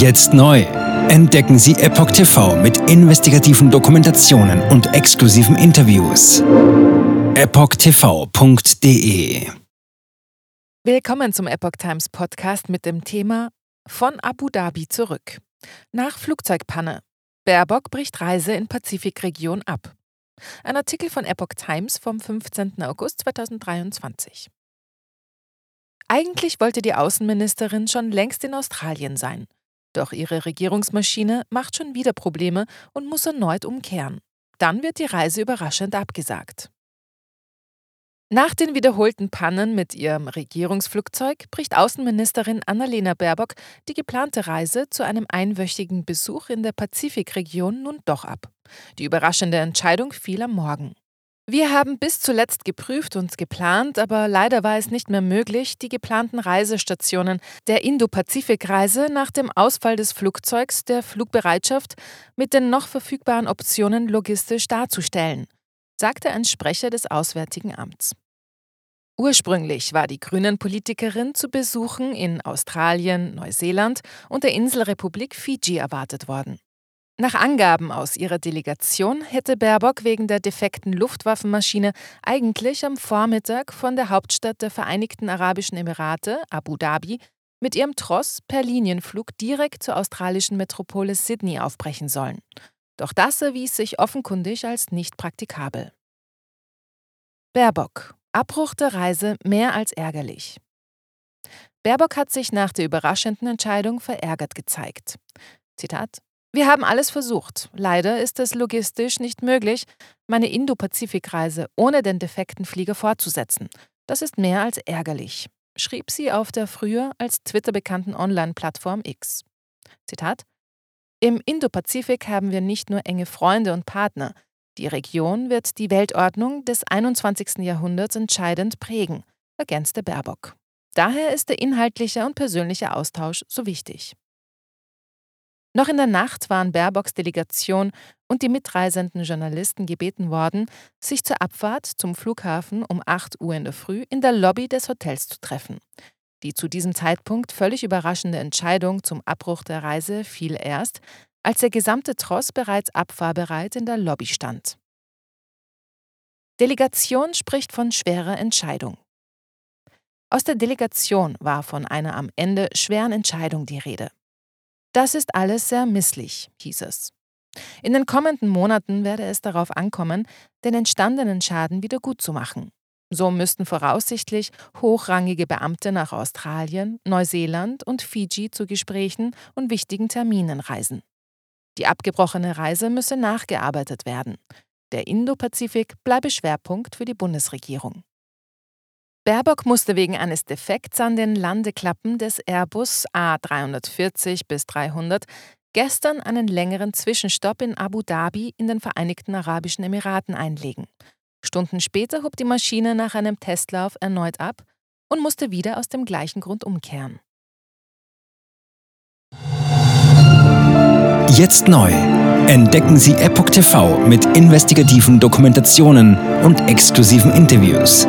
Jetzt neu. Entdecken Sie Epoch TV mit investigativen Dokumentationen und exklusiven Interviews. EpochTV.de Willkommen zum Epoch Times Podcast mit dem Thema Von Abu Dhabi zurück. Nach Flugzeugpanne. Baerbock bricht Reise in Pazifikregion ab. Ein Artikel von Epoch Times vom 15. August 2023. Eigentlich wollte die Außenministerin schon längst in Australien sein. Doch ihre Regierungsmaschine macht schon wieder Probleme und muss erneut umkehren. Dann wird die Reise überraschend abgesagt. Nach den wiederholten Pannen mit ihrem Regierungsflugzeug bricht Außenministerin Annalena Baerbock die geplante Reise zu einem einwöchigen Besuch in der Pazifikregion nun doch ab. Die überraschende Entscheidung fiel am Morgen. Wir haben bis zuletzt geprüft und geplant, aber leider war es nicht mehr möglich, die geplanten Reisestationen der Indo-Pazifik-Reise nach dem Ausfall des Flugzeugs der Flugbereitschaft mit den noch verfügbaren Optionen logistisch darzustellen, sagte ein Sprecher des Auswärtigen Amts. Ursprünglich war die Grünen-Politikerin zu Besuchen in Australien, Neuseeland und der Inselrepublik Fiji erwartet worden. Nach Angaben aus ihrer Delegation hätte Baerbock wegen der defekten Luftwaffenmaschine eigentlich am Vormittag von der Hauptstadt der Vereinigten Arabischen Emirate, Abu Dhabi, mit ihrem Tross per Linienflug direkt zur australischen Metropole Sydney aufbrechen sollen. Doch das erwies sich offenkundig als nicht praktikabel. Baerbock. Abbruch der Reise mehr als ärgerlich. Baerbock hat sich nach der überraschenden Entscheidung verärgert gezeigt. Zitat wir haben alles versucht. Leider ist es logistisch nicht möglich, meine Indo-Pazifik-Reise ohne den defekten Flieger fortzusetzen. Das ist mehr als ärgerlich, schrieb sie auf der früher als Twitter bekannten Online-Plattform X. Zitat: Im Indo-Pazifik haben wir nicht nur enge Freunde und Partner. Die Region wird die Weltordnung des 21. Jahrhunderts entscheidend prägen, ergänzte Baerbock. Daher ist der inhaltliche und persönliche Austausch so wichtig. Noch in der Nacht waren Baerbocks Delegation und die mitreisenden Journalisten gebeten worden, sich zur Abfahrt zum Flughafen um 8 Uhr in der Früh in der Lobby des Hotels zu treffen. Die zu diesem Zeitpunkt völlig überraschende Entscheidung zum Abbruch der Reise fiel erst, als der gesamte Tross bereits abfahrbereit in der Lobby stand. Delegation spricht von schwerer Entscheidung. Aus der Delegation war von einer am Ende schweren Entscheidung die Rede. Das ist alles sehr misslich, hieß es. In den kommenden Monaten werde es darauf ankommen, den entstandenen Schaden wieder gut zu machen. So müssten voraussichtlich hochrangige Beamte nach Australien, Neuseeland und Fiji zu Gesprächen und wichtigen Terminen reisen. Die abgebrochene Reise müsse nachgearbeitet werden. Der Indo-Pazifik bleibe Schwerpunkt für die Bundesregierung. Baerbock musste wegen eines Defekts an den Landeklappen des Airbus A340 bis 300 gestern einen längeren Zwischenstopp in Abu Dhabi in den Vereinigten Arabischen Emiraten einlegen. Stunden später hob die Maschine nach einem Testlauf erneut ab und musste wieder aus dem gleichen Grund umkehren. Jetzt neu. Entdecken Sie Epoch TV mit investigativen Dokumentationen und exklusiven Interviews.